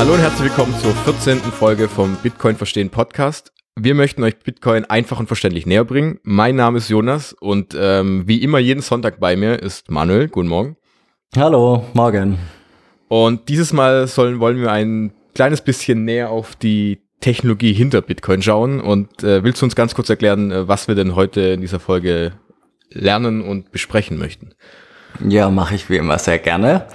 Hallo und herzlich willkommen zur 14. Folge vom Bitcoin Verstehen Podcast. Wir möchten euch Bitcoin einfach und verständlich näher bringen. Mein Name ist Jonas und ähm, wie immer jeden Sonntag bei mir ist Manuel. Guten Morgen. Hallo, morgen. Und dieses Mal sollen, wollen wir ein kleines bisschen näher auf die Technologie hinter Bitcoin schauen. Und äh, willst du uns ganz kurz erklären, äh, was wir denn heute in dieser Folge lernen und besprechen möchten? Ja, mache ich wie immer sehr gerne.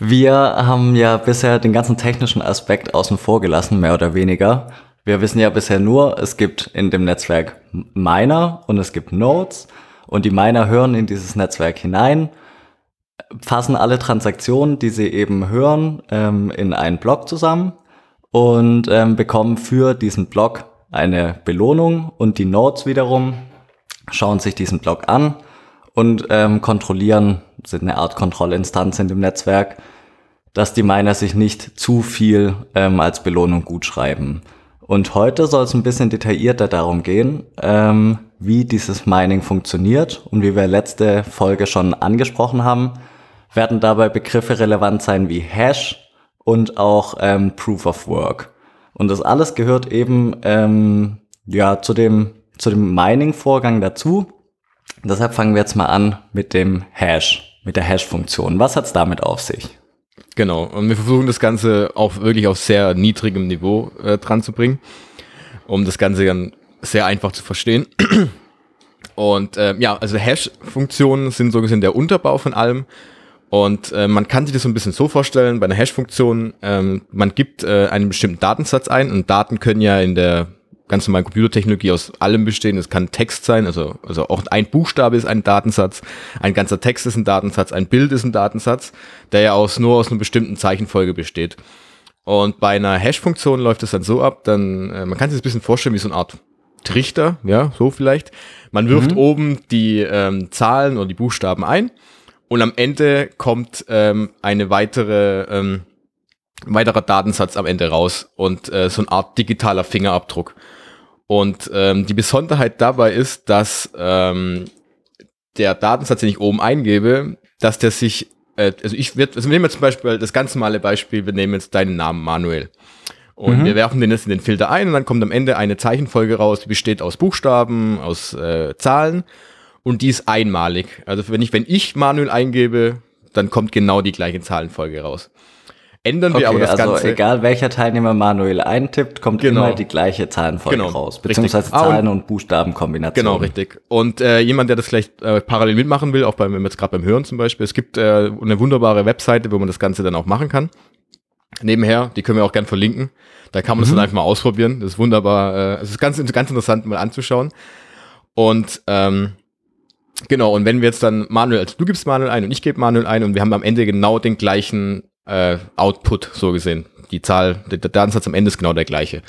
Wir haben ja bisher den ganzen technischen Aspekt außen vor gelassen, mehr oder weniger. Wir wissen ja bisher nur, es gibt in dem Netzwerk Miner und es gibt Nodes und die Miner hören in dieses Netzwerk hinein, fassen alle Transaktionen, die sie eben hören, ähm, in einen Block zusammen und ähm, bekommen für diesen Block eine Belohnung und die Nodes wiederum schauen sich diesen Block an und ähm, kontrollieren, sind eine Art Kontrollinstanz in dem Netzwerk, dass die Miner sich nicht zu viel ähm, als Belohnung gut schreiben. Und heute soll es ein bisschen detaillierter darum gehen, ähm, wie dieses Mining funktioniert und wie wir letzte Folge schon angesprochen haben, werden dabei Begriffe relevant sein wie Hash, und auch ähm, Proof of Work. Und das alles gehört eben ähm, ja zu dem zu dem Mining-Vorgang dazu. Deshalb fangen wir jetzt mal an mit dem Hash, mit der Hash-Funktion. Was hat's damit auf sich? Genau, und wir versuchen das Ganze auch wirklich auf sehr niedrigem Niveau äh, dran zu bringen, um das Ganze dann sehr einfach zu verstehen. Und äh, ja, also Hash-Funktionen sind so gesehen der Unterbau von allem. Und äh, man kann sich das so ein bisschen so vorstellen, bei einer Hash-Funktion, ähm, man gibt äh, einen bestimmten Datensatz ein und Daten können ja in der ganz normalen Computertechnologie aus allem bestehen. Es kann Text sein, also, also auch ein Buchstabe ist ein Datensatz, ein ganzer Text ist ein Datensatz, ein Bild ist ein Datensatz, der ja aus, nur aus einer bestimmten Zeichenfolge besteht. Und bei einer Hash-Funktion läuft es dann so ab, dann, äh, man kann sich das ein bisschen vorstellen wie so eine Art Trichter, ja, so vielleicht. Man wirft mhm. oben die ähm, Zahlen oder die Buchstaben ein und am Ende kommt ähm, eine weitere, ähm, weiterer Datensatz am Ende raus und äh, so eine Art digitaler Fingerabdruck. Und ähm, die Besonderheit dabei ist, dass ähm, der Datensatz, den ich oben eingebe, dass der sich, äh, also ich werde, also wir nehmen jetzt zum Beispiel das ganz normale Beispiel, wir nehmen jetzt deinen Namen Manuel. Und mhm. wir werfen den jetzt in den Filter ein und dann kommt am Ende eine Zeichenfolge raus, die besteht aus Buchstaben, aus äh, Zahlen und die ist einmalig. Also wenn ich, wenn ich Manuel eingebe, dann kommt genau die gleiche Zahlenfolge raus. Ändern wir okay, aber das also Ganze. egal welcher Teilnehmer Manuel eintippt, kommt genau. immer die gleiche Zahlenfolge genau, raus. Beziehungsweise richtig. Zahlen- ah, und, und Buchstabenkombination. Genau, richtig. Und äh, jemand, der das vielleicht äh, parallel mitmachen will, auch beim, wenn wir jetzt gerade beim Hören zum Beispiel, es gibt äh, eine wunderbare Webseite, wo man das Ganze dann auch machen kann. Nebenher, die können wir auch gern verlinken. Da kann man mhm. das dann einfach mal ausprobieren. Das ist wunderbar. Äh, es ist ganz, ganz interessant mal anzuschauen. Und ähm, Genau, und wenn wir jetzt dann Manuel, also du gibst Manuel ein und ich gebe Manuel ein und wir haben am Ende genau den gleichen äh, Output, so gesehen. Die Zahl, der, der Datensatz am Ende ist genau der gleiche.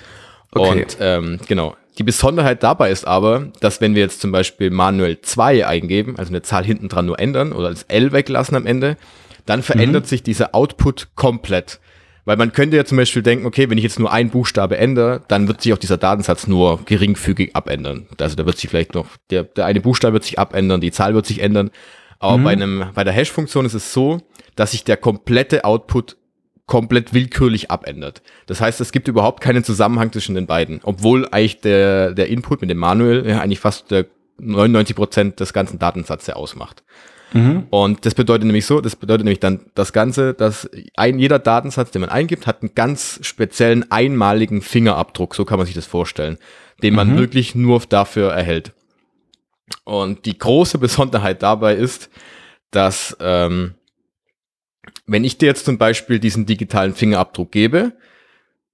Okay. Und ähm, genau. Die Besonderheit dabei ist aber, dass wenn wir jetzt zum Beispiel Manuel 2 eingeben, also eine Zahl hinten dran nur ändern oder das L weglassen am Ende, dann verändert mhm. sich dieser Output komplett. Weil man könnte ja zum Beispiel denken, okay, wenn ich jetzt nur einen Buchstabe ändere, dann wird sich auch dieser Datensatz nur geringfügig abändern. Also da wird sich vielleicht noch, der, der eine Buchstabe wird sich abändern, die Zahl wird sich ändern. Aber mhm. bei einem, bei der Hash-Funktion ist es so, dass sich der komplette Output komplett willkürlich abändert. Das heißt, es gibt überhaupt keinen Zusammenhang zwischen den beiden, obwohl eigentlich der, der Input mit dem Manuel ja eigentlich fast der 99 Prozent des ganzen Datensatzes ausmacht. Mhm. Und das bedeutet nämlich so, das bedeutet nämlich dann das Ganze, dass ein, jeder Datensatz, den man eingibt, hat einen ganz speziellen einmaligen Fingerabdruck, so kann man sich das vorstellen, den man mhm. wirklich nur dafür erhält. Und die große Besonderheit dabei ist, dass ähm, wenn ich dir jetzt zum Beispiel diesen digitalen Fingerabdruck gebe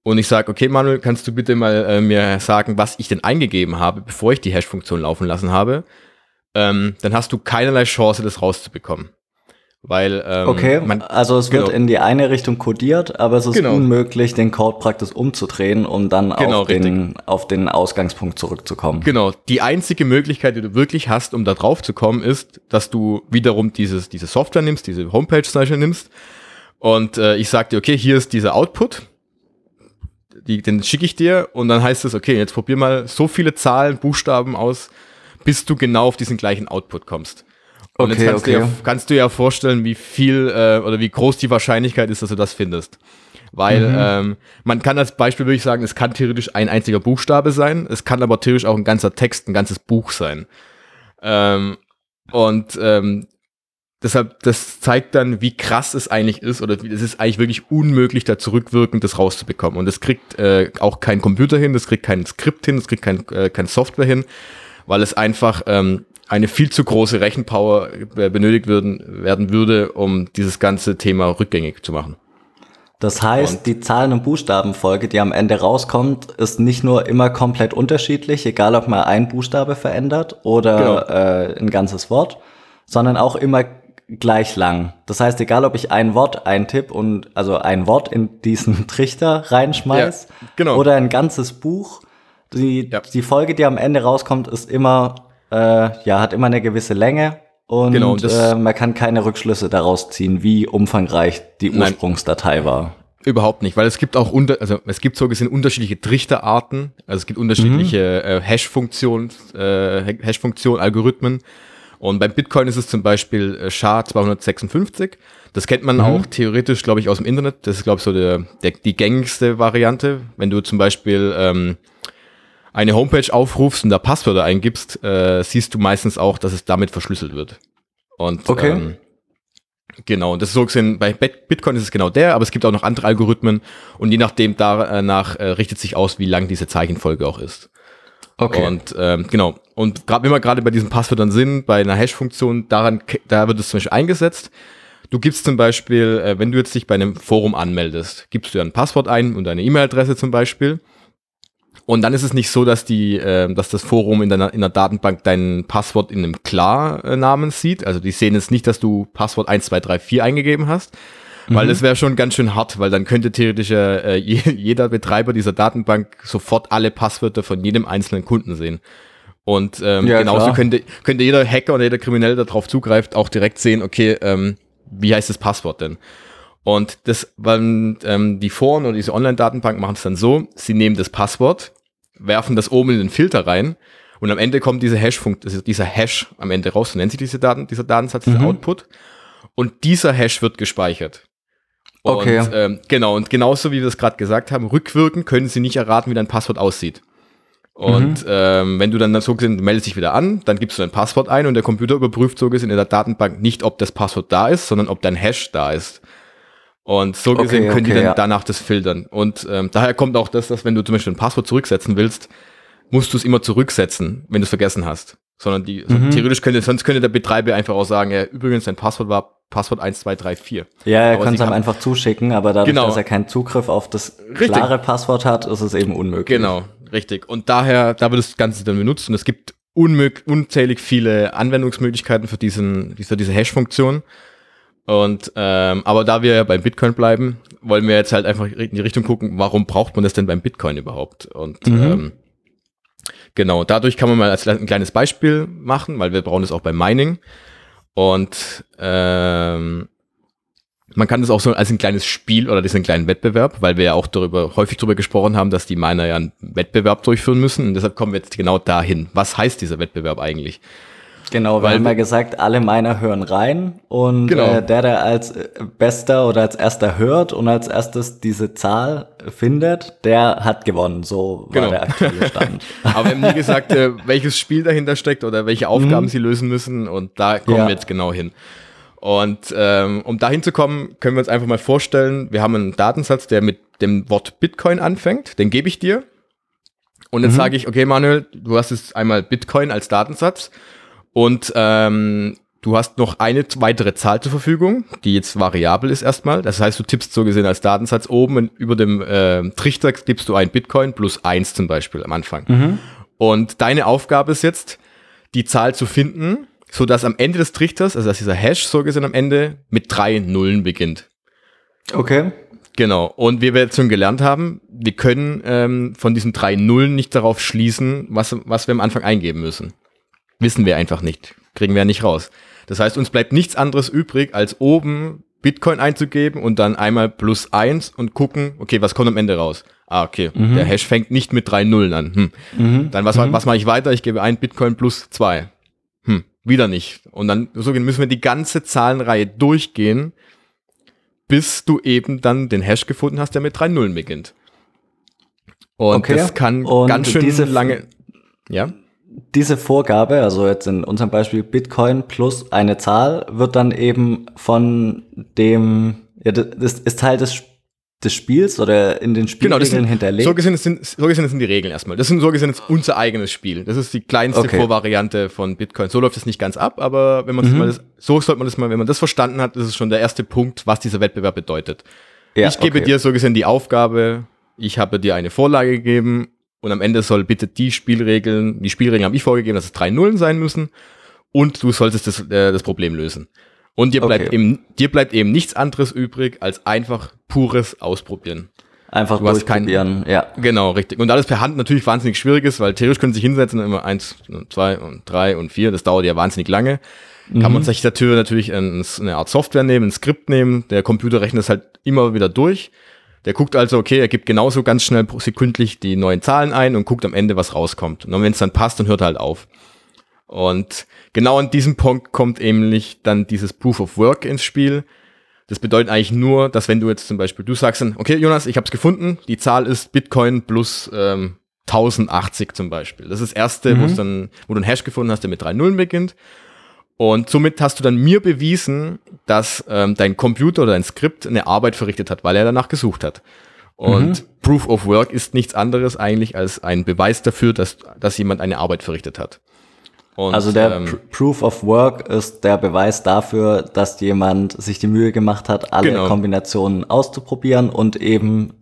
und ich sage, okay Manuel, kannst du bitte mal äh, mir sagen, was ich denn eingegeben habe, bevor ich die Hash-Funktion laufen lassen habe, ähm, dann hast du keinerlei Chance, das rauszubekommen. Weil, ähm, okay, man, also es wird genau. in die eine Richtung codiert, aber es ist genau. unmöglich, den Code praktisch umzudrehen, um dann genau, auf, den, auf den Ausgangspunkt zurückzukommen. Genau, die einzige Möglichkeit, die du wirklich hast, um da drauf zu kommen, ist, dass du wiederum dieses, diese Software nimmst, diese Homepage zum Beispiel nimmst und äh, ich sag dir, okay, hier ist dieser Output, die, den schicke ich dir und dann heißt es, okay, jetzt probier mal so viele Zahlen, Buchstaben aus, bis du genau auf diesen gleichen Output kommst. Und okay, jetzt kannst, okay. du ja, kannst du ja vorstellen, wie viel äh, oder wie groß die Wahrscheinlichkeit ist, dass du das findest. Weil mhm. ähm, man kann als Beispiel würde ich sagen, es kann theoretisch ein einziger Buchstabe sein, es kann aber theoretisch auch ein ganzer Text, ein ganzes Buch sein. Ähm, und ähm, deshalb, das zeigt dann, wie krass es eigentlich ist, oder es ist eigentlich wirklich unmöglich, da zurückwirkend das rauszubekommen. Und das kriegt äh, auch kein Computer hin, das kriegt kein Skript hin, das kriegt kein, äh, kein Software hin, weil es einfach ähm, eine viel zu große Rechenpower äh, benötigt würden, werden würde, um dieses ganze Thema rückgängig zu machen. Das heißt, und die Zahlen- und Buchstabenfolge, die am Ende rauskommt, ist nicht nur immer komplett unterschiedlich, egal ob man ein Buchstabe verändert oder genau. äh, ein ganzes Wort, sondern auch immer gleich lang. Das heißt, egal ob ich ein Wort eintipp und also ein Wort in diesen Trichter reinschmeiß ja, genau. oder ein ganzes Buch, die, ja. die Folge, die am Ende rauskommt, ist immer, äh, ja, hat immer eine gewisse Länge und genau, äh, man kann keine Rückschlüsse daraus ziehen, wie umfangreich die Ursprungsdatei Nein. war. Überhaupt nicht, weil es gibt auch unter, also es gibt so gesehen unterschiedliche Trichterarten, also es gibt unterschiedliche mhm. äh, Hash-Funktionen, äh, Hash-Funktionen, Algorithmen. Und beim Bitcoin ist es zum Beispiel äh, SHA-256. Das kennt man mhm. auch theoretisch, glaube ich, aus dem Internet. Das ist, glaube ich, so der, der, die gängigste Variante. Wenn du zum Beispiel ähm, eine Homepage aufrufst und da Passwörter eingibst, äh, siehst du meistens auch, dass es damit verschlüsselt wird. Und okay. ähm, genau, das ist so gesehen, bei Bitcoin ist es genau der, aber es gibt auch noch andere Algorithmen und je nachdem danach äh, richtet sich aus, wie lang diese Zeichenfolge auch ist. Okay. Und ähm, genau. Und gerade wenn wir gerade bei diesen Passwörtern sind, bei einer Hash-Funktion, daran, da wird es zum Beispiel eingesetzt. Du gibst zum Beispiel, äh, wenn du jetzt dich bei einem Forum anmeldest, gibst du ein Passwort ein und deine E-Mail-Adresse zum Beispiel. Und dann ist es nicht so, dass die, äh, dass das Forum in deiner in der Datenbank dein Passwort in einem Klarnamen sieht. Also die sehen jetzt nicht, dass du Passwort 1234 eingegeben hast. Weil mhm. das wäre schon ganz schön hart, weil dann könnte theoretisch äh, jeder Betreiber dieser Datenbank sofort alle Passwörter von jedem einzelnen Kunden sehen. Und ähm, ja, genauso könnte, könnte jeder Hacker oder jeder Kriminelle, der darauf zugreift, auch direkt sehen, okay, ähm, wie heißt das Passwort denn? Und das, weil ähm, die Foren oder diese Online-Datenbank machen es dann so, sie nehmen das Passwort, werfen das oben in den Filter rein und am Ende kommt diese also dieser Hash am Ende raus, so nennt sich diese Daten, dieser Datensatz, mhm. dieser Output. Und dieser Hash wird gespeichert. Okay. Und, ähm, genau, und genauso wie wir es gerade gesagt haben, rückwirkend können sie nicht erraten, wie dein Passwort aussieht. Und mhm. ähm, wenn du dann so gesehen, du meldest dich wieder an, dann gibst du dein Passwort ein und der Computer überprüft so gesehen in der Datenbank nicht, ob das Passwort da ist, sondern ob dein Hash da ist. Und so gesehen okay, können okay, die dann ja. danach das filtern. Und ähm, daher kommt auch das, dass wenn du zum Beispiel ein Passwort zurücksetzen willst, musst du es immer zurücksetzen, wenn du es vergessen hast. Sondern die, mhm. theoretisch könnte, sonst könnte der Betreiber einfach auch sagen, ja, übrigens, dein Passwort war Passwort 1234. Ja, er kann es einem einfach zuschicken, aber dadurch, genau. dass er keinen Zugriff auf das richtig. klare Passwort hat, ist es eben unmöglich. Genau, richtig. Und daher, da wird das Ganze dann benutzt und es gibt unzählig viele Anwendungsmöglichkeiten für diesen, für diese Hash-Funktion. Und ähm, aber da wir ja beim Bitcoin bleiben, wollen wir jetzt halt einfach in die Richtung gucken, warum braucht man das denn beim Bitcoin überhaupt? Und mhm. ähm, genau, dadurch kann man mal als ein kleines Beispiel machen, weil wir brauchen das auch beim Mining. Und ähm, man kann das auch so als ein kleines Spiel oder diesen kleinen Wettbewerb, weil wir ja auch darüber häufig darüber gesprochen haben, dass die Miner ja einen Wettbewerb durchführen müssen. Und deshalb kommen wir jetzt genau dahin. Was heißt dieser Wettbewerb eigentlich? Genau, wir Weil, haben ja gesagt, alle Miner hören rein und genau. äh, der, der als äh, bester oder als erster hört und als erstes diese Zahl findet, der hat gewonnen. So war genau. der aktuelle Stand. Aber wir haben nie gesagt, äh, welches Spiel dahinter steckt oder welche Aufgaben mhm. sie lösen müssen und da kommen ja. wir jetzt genau hin. Und ähm, um dahin zu kommen, können wir uns einfach mal vorstellen, wir haben einen Datensatz, der mit dem Wort Bitcoin anfängt, den gebe ich dir. Und jetzt mhm. sage ich, okay, Manuel, du hast jetzt einmal Bitcoin als Datensatz und ähm, du hast noch eine weitere Zahl zur Verfügung, die jetzt variabel ist erstmal. Das heißt, du tippst so gesehen als Datensatz oben über dem äh, Trichter gibst du ein Bitcoin plus eins zum Beispiel am Anfang. Mhm. Und deine Aufgabe ist jetzt, die Zahl zu finden, so dass am Ende des Trichters, also dass dieser Hash so gesehen am Ende mit drei Nullen beginnt. Okay. Genau. Und wie wir jetzt schon gelernt haben, wir können ähm, von diesen drei Nullen nicht darauf schließen, was, was wir am Anfang eingeben müssen. Wissen wir einfach nicht. Kriegen wir ja nicht raus. Das heißt, uns bleibt nichts anderes übrig, als oben Bitcoin einzugeben und dann einmal plus eins und gucken, okay, was kommt am Ende raus? Ah, okay, mhm. der Hash fängt nicht mit drei Nullen an. Hm. Mhm. Dann was, mhm. was mache ich weiter? Ich gebe ein Bitcoin plus zwei. Hm, wieder nicht. Und dann so müssen wir die ganze Zahlenreihe durchgehen, bis du eben dann den Hash gefunden hast, der mit drei Nullen beginnt. Und Okay. das kann Und ganz schön diese- lange. Ja? Diese Vorgabe, also jetzt in unserem Beispiel Bitcoin plus eine Zahl, wird dann eben von dem, ja, das ist Teil des, des Spiels oder in den Genau, Spielregeln sind, hinterlegt. so gesehen, sind, so gesehen sind die Regeln erstmal. Das sind so gesehen jetzt unser eigenes Spiel. Das ist die kleinste Okay. Vorvariante von Bitcoin. So läuft es nicht ganz ab, aber wenn man Mhm. mal das, so sollte man das mal, wenn man das verstanden hat, das ist schon der erste Punkt, was dieser Wettbewerb bedeutet. Ja, ich gebe okay. dir so gesehen die Aufgabe, ich habe dir eine Vorlage gegeben und am Ende soll bitte die Spielregeln, die Spielregeln habe ich vorgegeben, dass es drei Nullen sein müssen und du solltest das, äh, das Problem lösen. Und dir bleibt Okay. eben, dir bleibt eben nichts anderes übrig, als einfach pures Ausprobieren. Einfach du durchprobieren, ja. Genau, richtig. Und da das per Hand natürlich wahnsinnig schwierig ist, weil theoretisch können sie sich hinsetzen und immer eins, zwei und drei und vier, das dauert ja wahnsinnig lange, kann man sich dafür natürlich ein, eine Art Software nehmen, ein Skript nehmen, der Computer rechnet es halt immer wieder durch. Der guckt also, okay, er gibt genauso ganz schnell pro- sekündlich die neuen Zahlen ein und guckt am Ende, was rauskommt. Und wenn es dann passt, dann hört er halt auf. Und genau an diesem Punkt kommt nämlich dann dieses Proof of Work ins Spiel. Das bedeutet eigentlich nur, dass wenn du jetzt zum Beispiel, du sagst dann, okay, Jonas, ich habe es gefunden, die Zahl ist Bitcoin plus ähm, 1080 zum Beispiel. Das ist das erste, wo es dann, wo du einen Hash gefunden hast, der mit drei Nullen beginnt. Und somit hast du dann mir bewiesen, dass ähm, dein Computer oder dein Skript eine Arbeit verrichtet hat, weil er danach gesucht hat. Und Proof of Work ist nichts anderes eigentlich als ein Beweis dafür, dass, dass jemand eine Arbeit verrichtet hat. Und, Also der ähm, Pr Proof of Work ist der Beweis dafür, dass jemand sich die Mühe gemacht hat, alle Genau. Kombinationen auszuprobieren und eben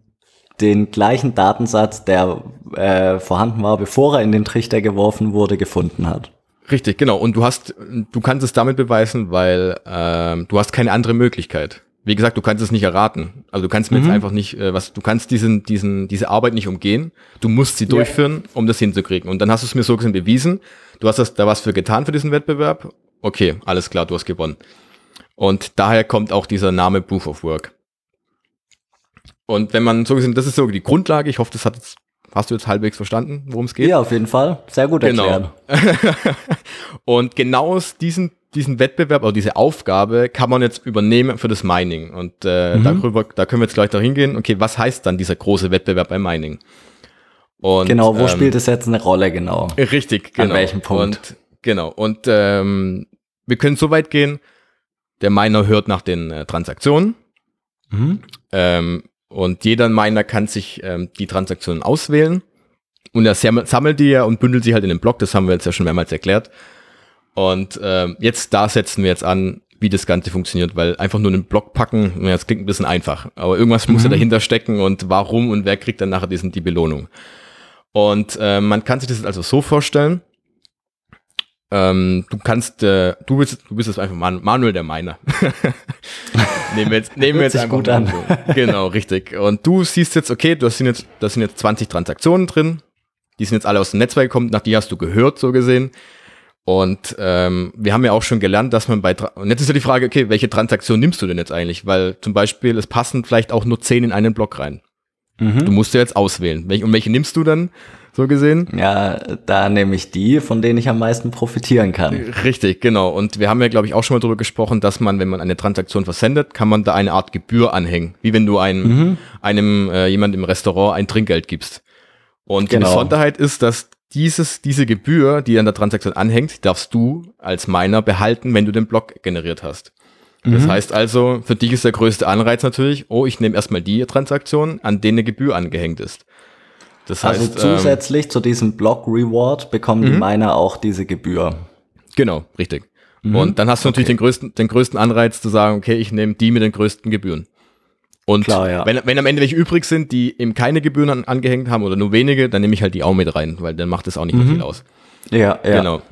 den gleichen Datensatz, der äh, vorhanden war, bevor er in den Trichter geworfen wurde, gefunden hat. Richtig, genau. Und du hast, du kannst es damit beweisen, weil ähm, du hast keine andere Möglichkeit. Wie gesagt, du kannst es nicht erraten. Also du kannst mir jetzt einfach nicht, äh, was, du kannst diesen, diesen, diese Arbeit nicht umgehen. Du musst sie durchführen, um das hinzukriegen. Und dann hast du es mir so gesehen bewiesen. Du hast das, da was für getan für diesen Wettbewerb. Okay, alles klar, du hast gewonnen. Und daher kommt auch dieser Name Proof of Work. Und wenn man so gesehen, das ist so die Grundlage. Ich hoffe, das hat jetzt, hast du jetzt halbwegs verstanden, worum es geht. Ja, auf jeden Fall. Sehr gut erklärt. Genau. und genau aus diesen, diesen Wettbewerb oder diese Aufgabe kann man jetzt übernehmen für das Mining. Und äh, Mhm. darüber, da können wir jetzt gleich dahin gehen. Okay, was heißt dann dieser große Wettbewerb beim Mining? Und, Genau, wo ähm, spielt es jetzt eine Rolle, genau? Richtig, An genau. welchem Punkt? Und, genau. Und ähm, wir können so weit gehen, der Miner hört nach den äh, Transaktionen. Mhm. Ähm, und jeder Miner kann sich ähm, die Transaktionen auswählen. Und er sammelt, die ja und bündelt sie halt in den Block. Das haben wir jetzt ja schon mehrmals erklärt. Und ähm, jetzt, da setzen wir jetzt an, wie das Ganze funktioniert, weil einfach nur einen Block packen, ja, das klingt ein bisschen einfach. Aber irgendwas muss ja dahinter stecken und warum und wer kriegt dann nachher diesen, die Belohnung. Und äh, man kann sich das also so vorstellen. Ähm, du kannst, äh, du bist, du bist jetzt einfach Man Manuel der Miner. nehmen wir jetzt, nehmen wir jetzt einfach gut an. Genau, richtig. Und du siehst jetzt, okay, du sind jetzt, das sind jetzt 20 Transaktionen drin. Die sind jetzt alle aus dem Netzwerk gekommen, nach die hast du gehört, so gesehen. Und ähm, wir haben ja auch schon gelernt, dass man bei, Tra und jetzt ist ja die Frage, okay, welche Transaktion nimmst du denn jetzt eigentlich? Weil zum Beispiel, es passen vielleicht auch nur 10 in einen Block rein. Mhm. Du musst ja jetzt auswählen. Welche, und welche nimmst du dann, so gesehen? Ja, da nehme ich die, von denen ich am meisten profitieren kann. Richtig, genau. Und wir haben ja, glaube ich, auch schon mal darüber gesprochen, dass man, wenn man eine Transaktion versendet, kann man da eine Art Gebühr anhängen. Wie wenn du einem, einem äh, jemand im Restaurant ein Trinkgeld gibst. Und die Genau. Besonderheit ist, dass dieses, diese Gebühr, die an der Transaktion anhängt, darfst du als Miner behalten, wenn du den Block generiert hast. Das heißt also, für dich ist der größte Anreiz natürlich, oh, ich nehme erstmal die Transaktion, an denen eine Gebühr angehängt ist. Das Also heißt, ähm, zusätzlich zu diesem Block Reward bekommen die Miner auch diese Gebühr. Genau, richtig. Und dann hast du natürlich den größten, den größten Anreiz zu sagen, okay, ich nehme die mit den größten Gebühren. Und Klar, ja. wenn, wenn am Ende welche übrig sind, die eben keine Gebühren an, angehängt haben oder nur wenige, dann nehme ich halt die auch mit rein, weil dann macht es auch nicht mehr viel aus. Ja, ja. Genau,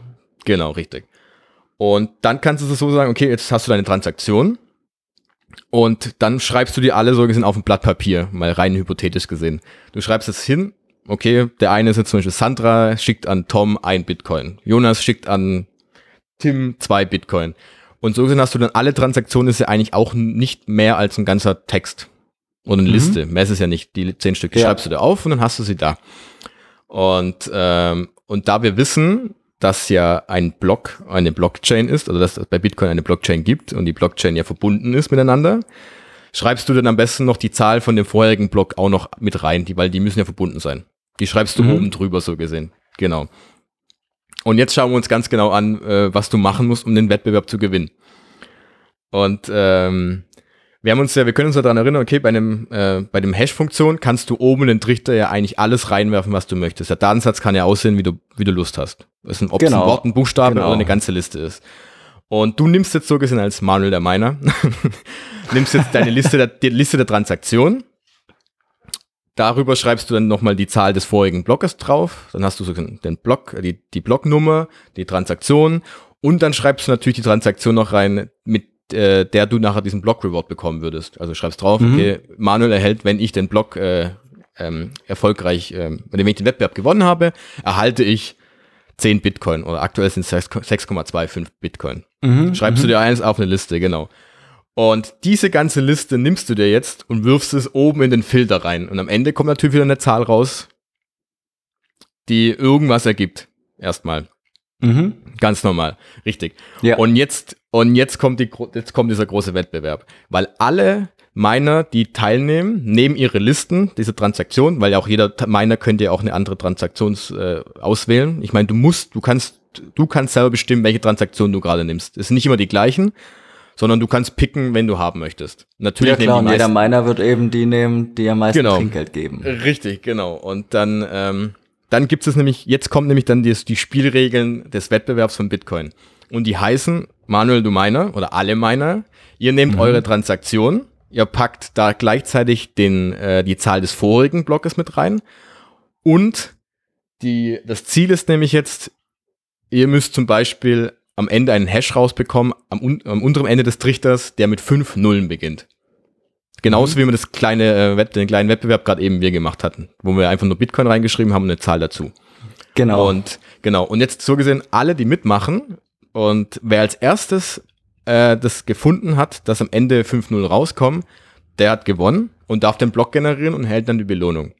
genau, richtig. Und dann kannst du es so sagen, okay, jetzt hast du deine Transaktion und dann schreibst du die alle so gesehen auf ein Blatt Papier, mal rein hypothetisch gesehen. Du schreibst es hin, okay, der eine ist jetzt zum Beispiel Sandra, schickt an Tom ein Bitcoin. Jonas schickt an Tim zwei Bitcoin. Und so gesehen hast du dann alle Transaktionen, ist ja eigentlich auch nicht mehr als ein ganzer Text oder eine Liste. Mehr ist es ja nicht. Die zehn Stück, die Ja. schreibst du da auf und dann hast du sie da. Und, ähm, und da wir wissen, dass ja ein Block eine Blockchain ist, also dass es bei Bitcoin eine Blockchain gibt und die Blockchain ja verbunden ist miteinander, schreibst du dann am besten noch die Zahl von dem vorherigen Block auch noch mit rein, die, weil die müssen ja verbunden sein. Die schreibst du Mhm. oben drüber so gesehen. Genau. Und jetzt schauen wir uns ganz genau an, äh, was du machen musst, um den Wettbewerb zu gewinnen. Und ähm, wir haben uns ja, wir können uns ja daran erinnern, okay, bei einem, äh, bei dem Hash-Funktion kannst du oben in den Trichter ja eigentlich alles reinwerfen, was du möchtest. Der Datensatz kann ja aussehen, wie du, wie du Lust hast. Ist ein, ob es Genau. ein Wort, ein Buchstabe Genau. oder eine ganze Liste ist. Und du nimmst jetzt so gesehen als Manuel der Miner, nimmst jetzt deine Liste der, die Liste der Transaktionen. Darüber schreibst du dann nochmal die Zahl des vorigen Blockes drauf. Dann hast du so den Block, die, die Blocknummer, die Transaktion und dann schreibst du natürlich die Transaktion noch rein, mit äh, der du nachher diesen Block-Reward bekommen würdest. Also schreibst drauf, Mhm. okay, Manuel erhält, wenn ich den Block äh, ähm, erfolgreich, ähm, wenn ich den Wettbewerb gewonnen habe, erhalte ich 10 Bitcoin oder aktuell sind es 6 6,25 Bitcoin. Mhm. Schreibst du dir eins auf eine Liste, genau. Und diese ganze Liste nimmst du dir jetzt und wirfst es oben in den Filter rein. Und am Ende kommt natürlich wieder eine Zahl raus, die irgendwas ergibt. Erstmal. Mhm. Ganz normal. Richtig. Ja. Und jetzt, und jetzt kommt die, jetzt kommt dieser große Wettbewerb. Weil alle Miner, die teilnehmen, nehmen ihre Listen, diese Transaktion, weil ja auch jeder Miner könnte ja auch eine andere Transaktion äh, auswählen. Ich meine, du musst, du kannst, du kannst selber bestimmen, welche Transaktion du gerade nimmst. Es sind nicht immer die gleichen, sondern du kannst picken, wenn du haben möchtest. Natürlich ja klar, und jeder Miner wird eben die nehmen, die am meisten Genau. Trinkgeld geben. Richtig, genau. Und dann, ähm, dann gibt es nämlich, jetzt kommt nämlich dann die, die Spielregeln des Wettbewerbs von Bitcoin. Und die heißen, Manuel, du Miner oder alle Miner, ihr nehmt eure Transaktion, ihr packt da gleichzeitig den, äh, die Zahl des vorigen Blockes mit rein. Und die, das Ziel ist nämlich jetzt, ihr müsst zum Beispiel am Ende einen Hash rausbekommen, am, am unteren Ende des Trichters, der mit fünf Nullen beginnt. Genauso wie wir das kleine, äh, den kleinen Wettbewerb gerade eben wir gemacht hatten, wo wir einfach nur Bitcoin reingeschrieben haben und eine Zahl dazu. Genau. Und genau, und jetzt so gesehen, alle, die mitmachen und wer als erstes äh, das gefunden hat, dass am Ende 5-0 rauskommen, der hat gewonnen und darf den Block generieren und hält dann die Belohnung.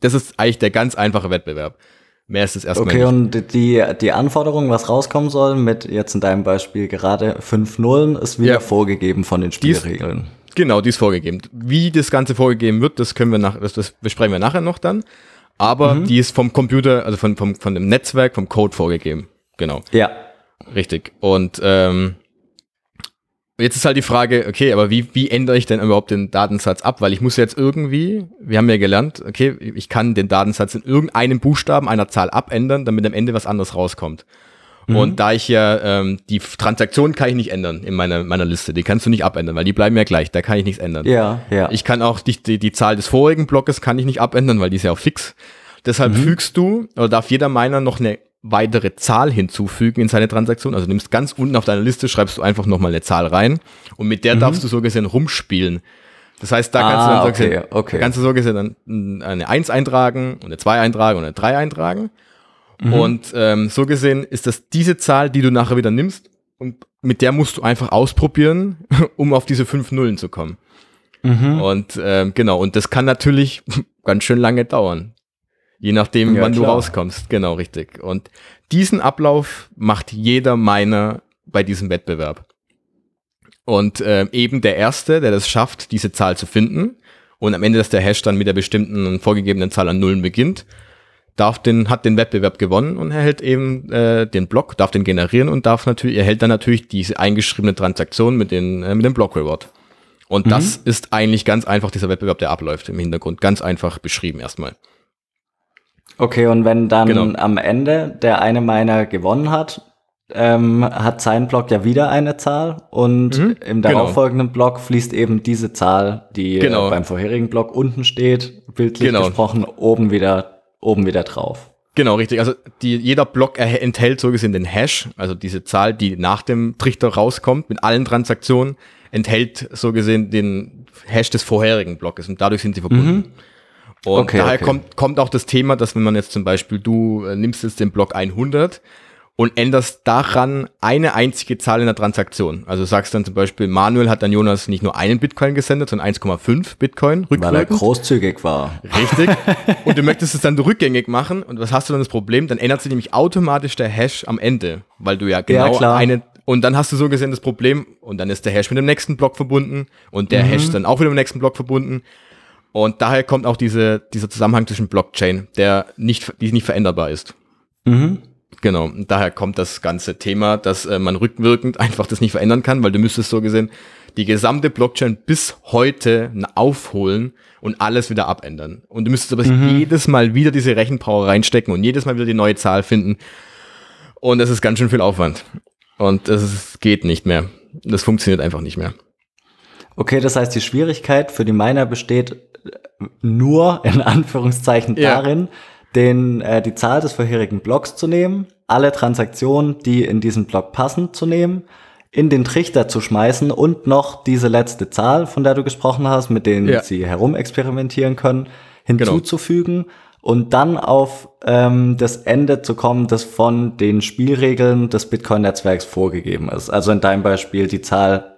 Das ist eigentlich der ganz einfache Wettbewerb. Mehr ist es erstmal Okay, nicht. und die, die Anforderung, was rauskommen soll, mit jetzt in deinem Beispiel gerade 5 Nullen, ist wieder Ja. vorgegeben von den Spielregeln. Genau, die ist vorgegeben. Wie das Ganze vorgegeben wird, das können wir nach, das, das besprechen wir nachher noch dann. Aber die ist vom Computer, also von, vom, von dem Netzwerk, vom Code vorgegeben. Genau. Ja. Richtig. Und ähm, jetzt ist halt die Frage, okay, aber wie, wie ändere ich denn überhaupt den Datensatz ab? Weil ich muss jetzt irgendwie, wir haben ja gelernt, okay, ich kann den Datensatz in irgendeinem Buchstaben einer Zahl abändern, damit am Ende was anderes rauskommt. Und da ich ja ähm, die Transaktion kann ich nicht ändern in meiner, meiner Liste, die kannst du nicht abändern, weil die bleiben ja gleich, da kann ich nichts ändern. Ja, ja. Ich kann auch die, die, die Zahl des vorigen Blockes kann ich nicht abändern, weil die ist ja auch fix. Deshalb fügst du oder darf jeder Miner noch eine weitere Zahl hinzufügen in seine Transaktion. Also nimmst ganz unten auf deiner Liste, schreibst du einfach nochmal eine Zahl rein und mit der darfst du so gesehen rumspielen. Das heißt, da kannst Ah, du dann so okay, gesehen, okay. kannst du so gesehen dann eine 1 eintragen und eine 2 eintragen und eine 3 eintragen. Mhm. Und ähm, so gesehen ist das diese Zahl, die du nachher wieder nimmst und mit der musst du einfach ausprobieren, um auf diese fünf Nullen zu kommen. Mhm. Und ähm, genau, und das kann natürlich ganz schön lange dauern. Je nachdem, Ja, wann du klar. rauskommst. Genau, richtig. Und diesen Ablauf macht jeder Miner bei diesem Wettbewerb. Und ähm, eben der Erste, der das schafft, diese Zahl zu finden, und am Ende, dass der Hash dann mit der bestimmten vorgegebenen Zahl an Nullen beginnt, darf den, hat den Wettbewerb gewonnen und erhält eben äh, den Block, darf den generieren und darf natürlich, erhält dann natürlich diese eingeschriebene Transaktion mit, den, äh, mit dem Block Reward. Und das ist eigentlich ganz einfach dieser Wettbewerb, der abläuft im Hintergrund. Ganz einfach beschrieben erstmal. Okay, und wenn dann Genau. am Ende der eine Miner gewonnen hat, ähm, hat sein Block ja wieder eine Zahl und Mhm, im genau. darauffolgenden Block fließt eben diese Zahl, die Genau. äh, beim vorherigen Block unten steht, bildlich Genau. gesprochen, oben wieder, oben wieder drauf. Genau, richtig. Also die, jeder Block enthält so gesehen den Hash, also diese Zahl, die nach dem Trichter rauskommt, mit allen Transaktionen, enthält so gesehen den Hash des vorherigen Blockes und dadurch sind sie verbunden. Und Okay, daher okay. Kommt, kommt auch das Thema, dass wenn man jetzt zum Beispiel, du äh, nimmst jetzt den Block 100 und änderst daran eine einzige Zahl in der Transaktion. Also sagst dann zum Beispiel, Manuel hat an Jonas nicht nur einen Bitcoin gesendet, sondern 1,5 Bitcoin Weil er rückwirkend. großzügig war. Richtig. Und du möchtest es dann rückgängig machen. Und was hast du dann das Problem? Dann ändert sich nämlich automatisch der Hash am Ende, weil du ja genau klar. eine, Und dann hast du so gesehen das Problem, und dann ist der Hash mit dem nächsten Block verbunden und der Mhm. Hash dann auch wieder mit dem nächsten Block verbunden. Und daher kommt auch diese, dieser Zusammenhang zwischen Blockchain, der nicht, die nicht veränderbar ist. Mhm. Genau, und daher kommt das ganze Thema, dass äh, man rückwirkend einfach das nicht verändern kann, weil du müsstest so gesehen die gesamte Blockchain bis heute aufholen und alles wieder abändern. Und du müsstest aber jedes Mal wieder diese Rechenpower reinstecken und jedes Mal wieder die neue Zahl finden. Und das ist ganz schön viel Aufwand. Und das ist, geht nicht mehr. Das funktioniert einfach nicht mehr. Okay, das heißt, die Schwierigkeit für die Miner besteht nur in Anführungszeichen Ja. darin, den, äh, die Zahl des vorherigen Blocks zu nehmen, alle Transaktionen, die in diesen Block passen, zu nehmen, in den Trichter zu schmeißen und noch diese letzte Zahl, von der du gesprochen hast, mit denen Ja. sie herumexperimentieren können, hinzuzufügen und dann auf ähm, das Ende zu kommen, das von den Spielregeln des Bitcoin-Netzwerks vorgegeben ist. Also in deinem Beispiel die Zahl,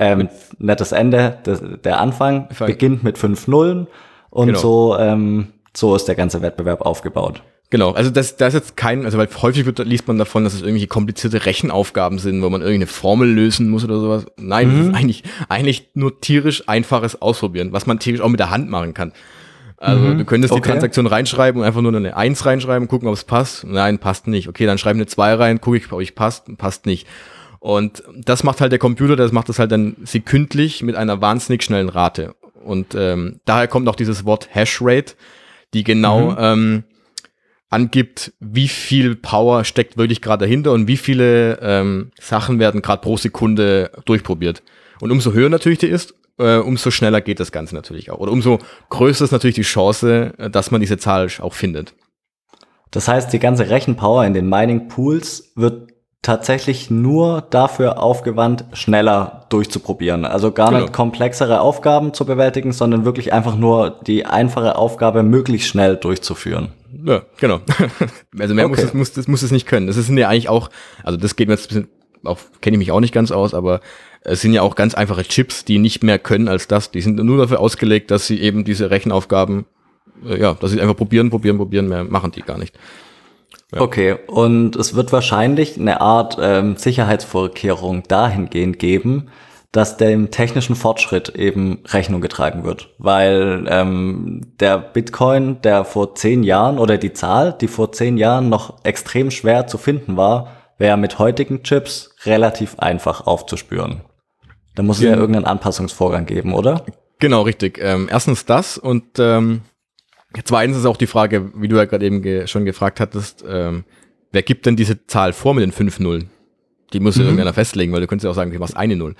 ähm, nicht das Ende, das, der Anfang Fang- beginnt mit fünf Nullen und Genau. so, ähm, so ist der ganze Wettbewerb aufgebaut. Genau, also das, das ist jetzt kein, also weil häufig wird, liest man davon, dass es irgendwelche komplizierte Rechenaufgaben sind, wo man irgendeine Formel lösen muss oder sowas. Nein, das ist eigentlich, eigentlich nur tierisch einfaches Ausprobieren, was man tierisch auch mit der Hand machen kann. Also du könntest die Okay. Transaktion reinschreiben und einfach nur eine 1 reinschreiben, gucken, ob es passt. Nein, passt nicht. Okay, dann schreibe eine 2 rein, gucke ich, ob ich passt, passt nicht. Und das macht halt der Computer, das macht das halt dann sekündlich mit einer wahnsinnig schnellen Rate. Und ähm, daher kommt auch dieses Wort Hashrate, die genau ähm, angibt, wie viel Power steckt wirklich gerade dahinter und wie viele ähm, Sachen werden gerade pro Sekunde durchprobiert. Und umso höher natürlich die ist, äh, umso schneller geht das Ganze natürlich auch. Oder umso größer ist natürlich die Chance, äh, dass man diese Zahl auch findet. Das heißt, die ganze Rechenpower in den Mining Pools wird tatsächlich nur dafür aufgewandt, schneller durchzuprobieren. Also gar Genau. nicht komplexere Aufgaben zu bewältigen, sondern wirklich einfach nur die einfache Aufgabe möglichst schnell durchzuführen. Ja, genau. also mehr muss, Okay. es, muss, das muss es nicht können. Das sind ja eigentlich auch, also das geht mir jetzt ein bisschen, auch kenne ich mich auch nicht ganz aus, aber es sind ja auch ganz einfache Chips, die nicht mehr können als das. Die sind nur dafür ausgelegt, dass sie eben diese Rechenaufgaben, äh, ja, dass sie einfach probieren, probieren, probieren, mehr machen die gar nicht. Ja. Okay, und es wird wahrscheinlich eine Art ähm, Sicherheitsvorkehrung dahingehend geben, dass dem technischen Fortschritt eben Rechnung getragen wird. Weil ähm, der Bitcoin, der vor zehn Jahren oder die Zahl, die vor zehn Jahren noch extrem schwer zu finden war, wäre mit heutigen Chips relativ einfach aufzuspüren. Da muss es ja Ja. irgendeinen Anpassungsvorgang geben, oder? Genau, richtig. Ähm, erstens das und ähm, zweitens ist auch die Frage, wie du ja gerade eben ge schon gefragt hattest, ähm, wer gibt denn diese Zahl vor mit den fünf Nullen? Die muss ja irgendeiner festlegen, weil du könntest ja auch sagen, du machst eine Null.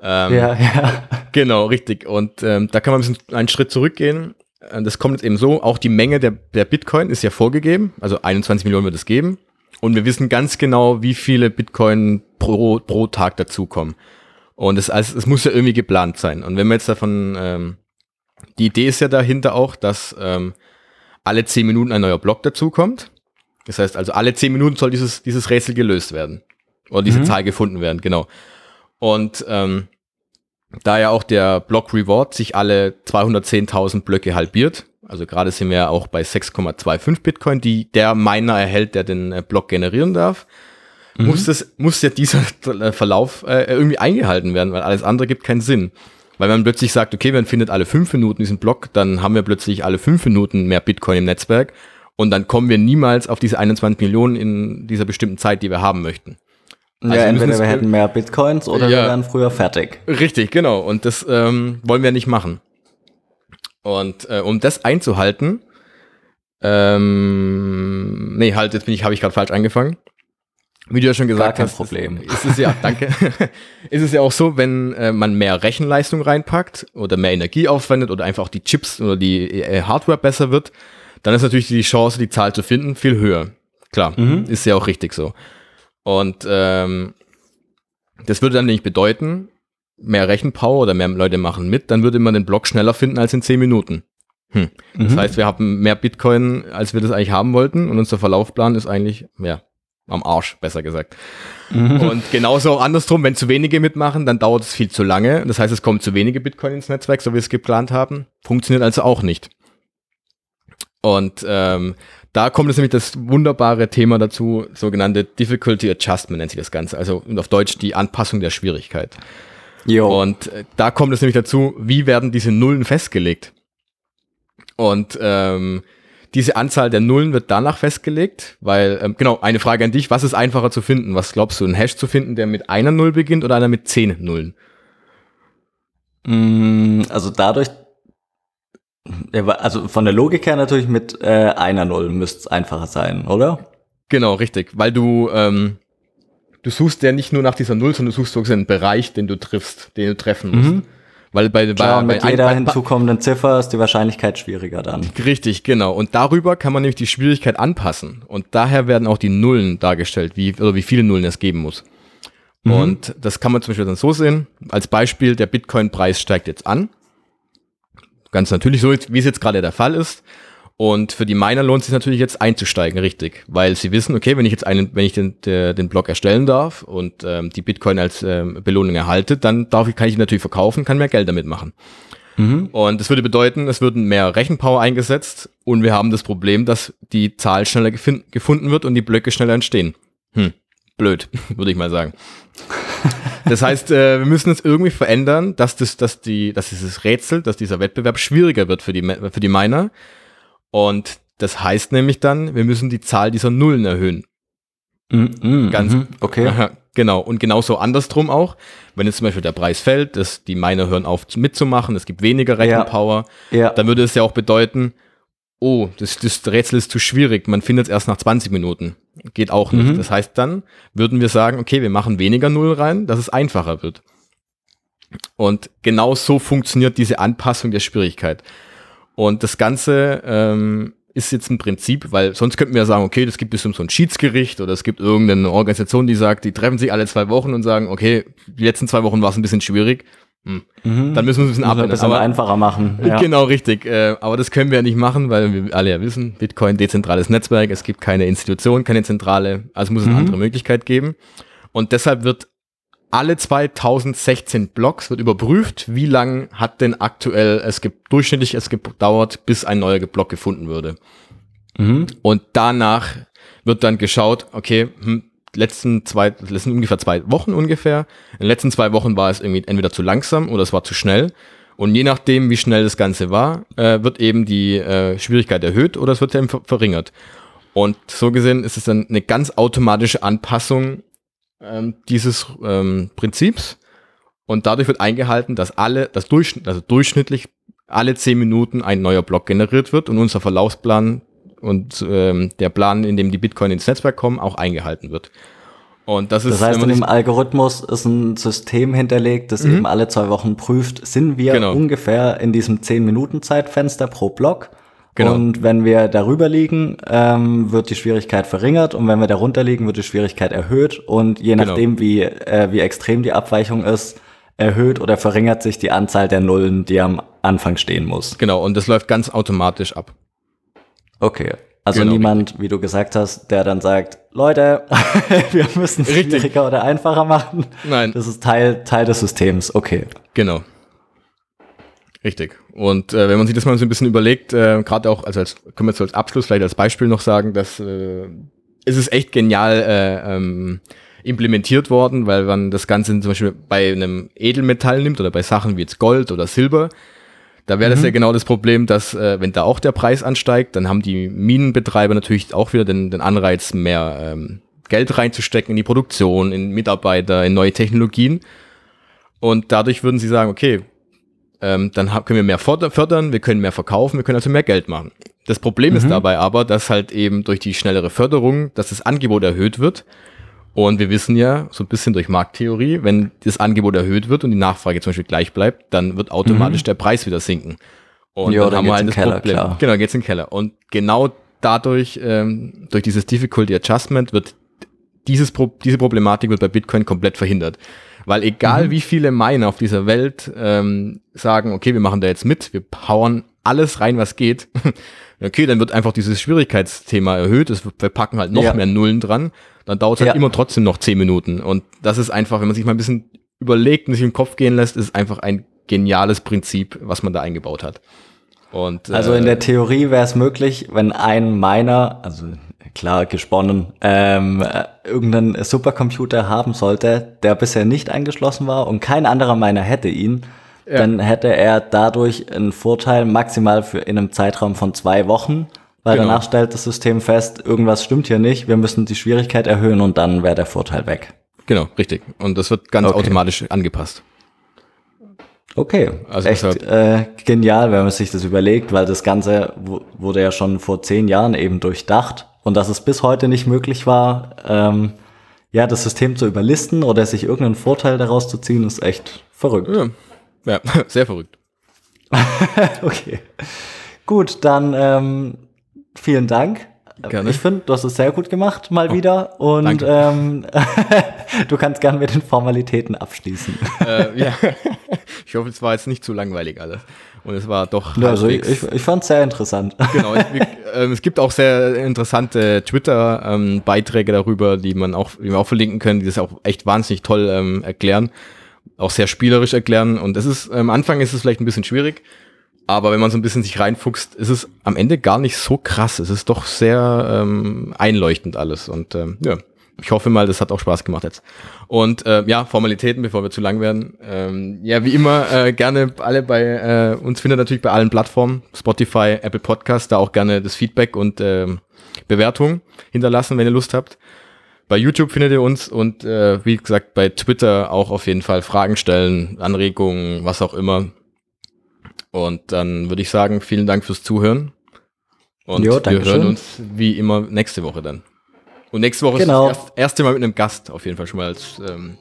Ähm, Ja, ja. Genau, richtig. Und ähm, da kann man ein bisschen einen Schritt zurückgehen. Äh, Das kommt jetzt eben so, auch die Menge der, der Bitcoin ist ja vorgegeben, also 21 Millionen wird es geben. Und wir wissen ganz genau, wie viele Bitcoin pro, pro Tag dazukommen. Und es, also, es muss ja irgendwie geplant sein. Und wenn wir jetzt davon, ähm, die Idee ist ja dahinter auch, dass ähm, alle 10 Minuten ein neuer Block dazukommt. Das heißt also, alle 10 Minuten soll dieses, dieses Rätsel gelöst werden. Oder diese Mhm. Zahl gefunden werden, genau. Und ähm, da ja auch der Block Reward sich alle 210.000 Blöcke halbiert, also gerade sind wir ja auch bei 6,25 Bitcoin, die der Miner erhält, der den äh, Block generieren darf, muss, das, muss ja dieser Verlauf äh, irgendwie eingehalten werden, weil alles andere gibt keinen Sinn. Weil wenn man plötzlich sagt, okay, man findet alle fünf Minuten diesen Block, dann haben wir plötzlich alle fünf Minuten mehr Bitcoin im Netzwerk und dann kommen wir niemals auf diese 21 Millionen in dieser bestimmten Zeit, die wir haben möchten. Also ja, wir entweder wir hätten mehr Bitcoins oder wir Ja. wären früher fertig. Richtig, genau. Und das ähm, wollen wir nicht machen. Und äh, um das einzuhalten, ähm, nee, halt, jetzt bin ich, habe ich gerade falsch angefangen. Wie du ja schon gesagt hast, Problem. Ist, ist es ja, danke. ist es ja auch so, wenn äh, man mehr Rechenleistung reinpackt oder mehr Energie aufwendet oder einfach auch die Chips oder die äh, Hardware besser wird, dann ist natürlich die Chance, die Zahl zu finden, viel höher. Klar, ist ja auch richtig so. Und ähm, das würde dann nicht bedeuten, mehr Rechenpower oder mehr Leute machen mit, dann würde man den Block schneller finden als in 10 Minuten. Hm. Das heißt, wir haben mehr Bitcoin, als wir das eigentlich haben wollten und unser Verlaufplan ist eigentlich, ja, am Arsch, besser gesagt. Und genauso auch andersrum, wenn zu wenige mitmachen, dann dauert es viel zu lange. Das heißt, es kommen zu wenige Bitcoin ins Netzwerk, so wie wir es geplant haben. Funktioniert also auch nicht. Und ähm, da kommt es nämlich das wunderbare Thema dazu, sogenannte Difficulty Adjustment nennt sich das Ganze, also auf Deutsch die Anpassung der Schwierigkeit. Jo. Und äh, da kommt es nämlich dazu, wie werden diese Nullen festgelegt? Und ähm, diese Anzahl der Nullen wird danach festgelegt, weil, ähm, genau, eine Frage an dich, was ist einfacher zu finden? Was glaubst du, ein Hash zu finden, der mit einer Null beginnt oder einer mit zehn Nullen? Mm, also dadurch, also von der Logik her natürlich mit äh, einer Null müsste es einfacher sein, oder? Genau, richtig, weil du, ähm, du suchst ja nicht nur nach dieser Null, sondern du suchst sogar einen Bereich, den du triffst, den du treffen musst. Mhm. Weil bei, Klar, bei, mit bei jeder ein, hinzukommenden Ziffer ist die Wahrscheinlichkeit schwieriger dann. Richtig, genau. Und darüber kann man nämlich die Schwierigkeit anpassen. Und daher werden auch die Nullen dargestellt, wie, oder wie viele Nullen es geben muss. Mhm. Und das kann man zum Beispiel dann so sehen. Als Beispiel, der Bitcoin-Preis steigt jetzt an. Ganz natürlich so, wie es jetzt gerade der Fall ist. Und für die Miner lohnt es sich natürlich jetzt einzusteigen, richtig, weil sie wissen, okay, wenn ich jetzt einen, wenn ich den, der, den Block erstellen darf und ähm, die Bitcoin als ähm, Belohnung erhalte, dann darf ich, kann ich ihn natürlich verkaufen, kann mehr Geld damit machen. Mhm. Und das würde bedeuten, es würden mehr Rechenpower eingesetzt und wir haben das Problem, dass die Zahl schneller gefunden wird und die Blöcke schneller entstehen. Hm, blöd, würde ich mal sagen. Das heißt, äh, wir müssen es irgendwie verändern, dass das, dass die, dass dieses Rätsel, dass dieser Wettbewerb schwieriger wird für die, für die Miner und das heißt nämlich dann, wir müssen die Zahl dieser Nullen erhöhen. Mm, mm, Ganz, mm, okay. Genau. Und genauso andersrum auch. Wenn jetzt zum Beispiel der Preis fällt, dass die Miner hören auf mitzumachen, es gibt weniger Rechenpower, ja. ja. dann würde es ja auch bedeuten, oh, das, das Rätsel ist zu schwierig, man findet es erst nach 20 Minuten. Geht auch nicht. Mhm. Das heißt, dann würden wir sagen, okay, wir machen weniger Null rein, dass es einfacher wird. Und genau so funktioniert diese Anpassung der Schwierigkeit. Und das Ganze ähm, ist jetzt ein Prinzip, weil sonst könnten wir sagen, okay, das gibt bestimmt so ein Schiedsgericht oder es gibt irgendeine Organisation, die sagt, die treffen sich alle zwei Wochen und sagen, okay, die letzten zwei Wochen war es ein bisschen schwierig. Hm. Mhm. Dann müssen wir es ein bisschen abändern. Ein bisschen aber, einfacher machen. Ja. Genau, richtig. Äh, aber das können wir ja nicht machen, weil wir alle ja wissen, Bitcoin, dezentrales Netzwerk, es gibt keine Institution, keine zentrale, also muss es eine mhm. andere Möglichkeit geben. Und deshalb wird alle 2016 Blocks wird überprüft, wie lang hat denn aktuell es gibt durchschnittlich es gedauert, bis ein neuer Block gefunden würde. Mhm. Und danach wird dann geschaut, okay, hm, letzten zwei, letzten ungefähr zwei Wochen ungefähr. In den letzten zwei Wochen war es irgendwie entweder zu langsam oder es war zu schnell. Und je nachdem, wie schnell das Ganze war, äh, wird eben die äh, Schwierigkeit erhöht oder es wird eben verringert. Und so gesehen ist es dann eine ganz automatische Anpassung ähm, dieses ähm, Prinzips und dadurch wird eingehalten, dass alle, das Durchschnitt, also durchschnittlich alle zehn Minuten ein neuer Block generiert wird und unser Verlaufsplan und ähm, der Plan, in dem die Bitcoin ins Netzwerk kommen, auch eingehalten wird. Und das ist. Das heißt, in dem Algorithmus ist ein System hinterlegt, das mhm. eben alle zwei Wochen prüft, sind wir genau. ungefähr in diesem zehn Minuten Zeitfenster pro Block Genau. Und wenn wir darüber liegen, ähm, wird die Schwierigkeit verringert und wenn wir darunter liegen, wird die Schwierigkeit erhöht und je genau. nachdem, wie, äh, wie extrem die Abweichung ist, erhöht oder verringert sich die Anzahl der Nullen, die am Anfang stehen muss. Genau, und das läuft ganz automatisch ab. Okay. Also genau, niemand, wie du gesagt hast, der dann sagt, Leute, wir müssen es schwieriger oder einfacher machen. Nein. Das ist Teil, Teil des Systems. Okay. Genau. Richtig. Und äh, wenn man sich das mal so ein bisschen überlegt, äh, gerade auch, also als, können wir jetzt als Abschluss vielleicht als Beispiel noch sagen, dass äh, es ist echt genial äh, ähm, implementiert worden, weil man das Ganze zum Beispiel bei einem Edelmetall nimmt oder bei Sachen wie jetzt Gold oder Silber, da wäre mhm. das ja genau das Problem, dass äh, wenn da auch der Preis ansteigt, dann haben die Minenbetreiber natürlich auch wieder den, den Anreiz, mehr ähm, Geld reinzustecken in die Produktion, in Mitarbeiter, in neue Technologien. Und dadurch würden sie sagen, okay, ähm, dann können wir mehr fördern, wir können mehr verkaufen, wir können also mehr Geld machen. Das Problem mhm. ist dabei aber, dass halt eben durch die schnellere Förderung, dass das Angebot erhöht wird. Und wir wissen ja, so ein bisschen durch Markttheorie, wenn das Angebot erhöht wird und die Nachfrage zum Beispiel gleich bleibt, dann wird automatisch mhm. der Preis wieder sinken. Und jo, dann, dann haben wir halt das Keller, Problem. Klar. Genau, geht's in den Keller. Und genau dadurch, ähm, durch dieses Difficulty Adjustment wird dieses Pro diese Problematik wird bei Bitcoin komplett verhindert. Weil egal mhm. wie viele Miner auf dieser Welt ähm, sagen, okay, wir machen da jetzt mit, wir powern alles rein, was geht. okay, dann wird einfach dieses Schwierigkeitsthema erhöht, es, wir packen halt noch ja. mehr Nullen dran, dann dauert es halt ja. immer trotzdem noch zehn Minuten. Und das ist einfach, wenn man sich mal ein bisschen überlegt und sich im Kopf gehen lässt, ist einfach ein geniales Prinzip, was man da eingebaut hat. Und, äh, Also in der Theorie wäre es möglich, wenn ein Miner, also klar gesponnen, ähm, äh, irgendeinen Supercomputer haben sollte, der bisher nicht angeschlossen war und kein anderer Miner hätte ihn, dann hätte er dadurch einen Vorteil maximal für in einem Zeitraum von zwei Wochen, weil Genau. danach stellt das System fest, irgendwas stimmt hier nicht, wir müssen die Schwierigkeit erhöhen und dann wäre der Vorteil weg. Genau, richtig. Und das wird ganz Okay. automatisch angepasst. Okay, Also echt äh, genial, wenn man sich das überlegt, weil das Ganze wu- wurde ja schon vor zehn Jahren eben durchdacht und dass es bis heute nicht möglich war, ähm, ja, das System zu überlisten oder sich irgendeinen Vorteil daraus zu ziehen, ist echt verrückt. Ja, ja sehr verrückt. Okay. Gut, dann ähm, vielen Dank. Gerne. Ich finde, du hast es sehr gut gemacht, mal wieder. Und ähm, du kannst gern mit den Formalitäten abschließen. äh, ja. Ich hoffe, es war jetzt nicht zu langweilig alles. Und es war doch Ja, also ich, ich, ich fand es sehr interessant. Genau, es, ähm, es gibt auch sehr interessante Twitter-Beiträge darüber, die man auch, die wir auch verlinken können, die das auch echt wahnsinnig toll ähm, erklären, auch sehr spielerisch erklären. Und es ist, am Anfang ist es vielleicht ein bisschen schwierig, aber wenn man so ein bisschen sich reinfuchst, ist es am Ende gar nicht so krass. Es ist doch sehr ähm, einleuchtend alles. Und ähm, ja, ich hoffe mal, das hat auch Spaß gemacht jetzt. Und äh, ja, Formalitäten, bevor wir zu lang werden. Ähm, ja, wie immer, äh, gerne alle bei äh, uns findet natürlich bei allen Plattformen, Spotify, Apple Podcast, da auch gerne das Feedback und ähm, Bewertung hinterlassen, wenn ihr Lust habt. Bei YouTube findet ihr uns und äh, wie gesagt bei Twitter auch auf jeden Fall Fragen stellen, Anregungen, was auch immer. Und dann würde ich sagen, vielen Dank fürs Zuhören. Und Jo, wir hören uns wie immer nächste Woche dann. Und nächste Woche Genau. ist das erst, erste Mal mit einem Gast, auf jeden Fall schon mal als, ähm,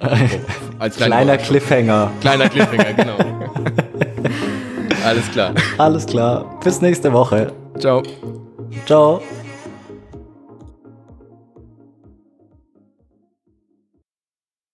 als kleine Kleiner. Cliffhanger. Kleiner Cliffhanger, genau. Alles klar. Alles klar. Bis nächste Woche. Ciao. Ciao.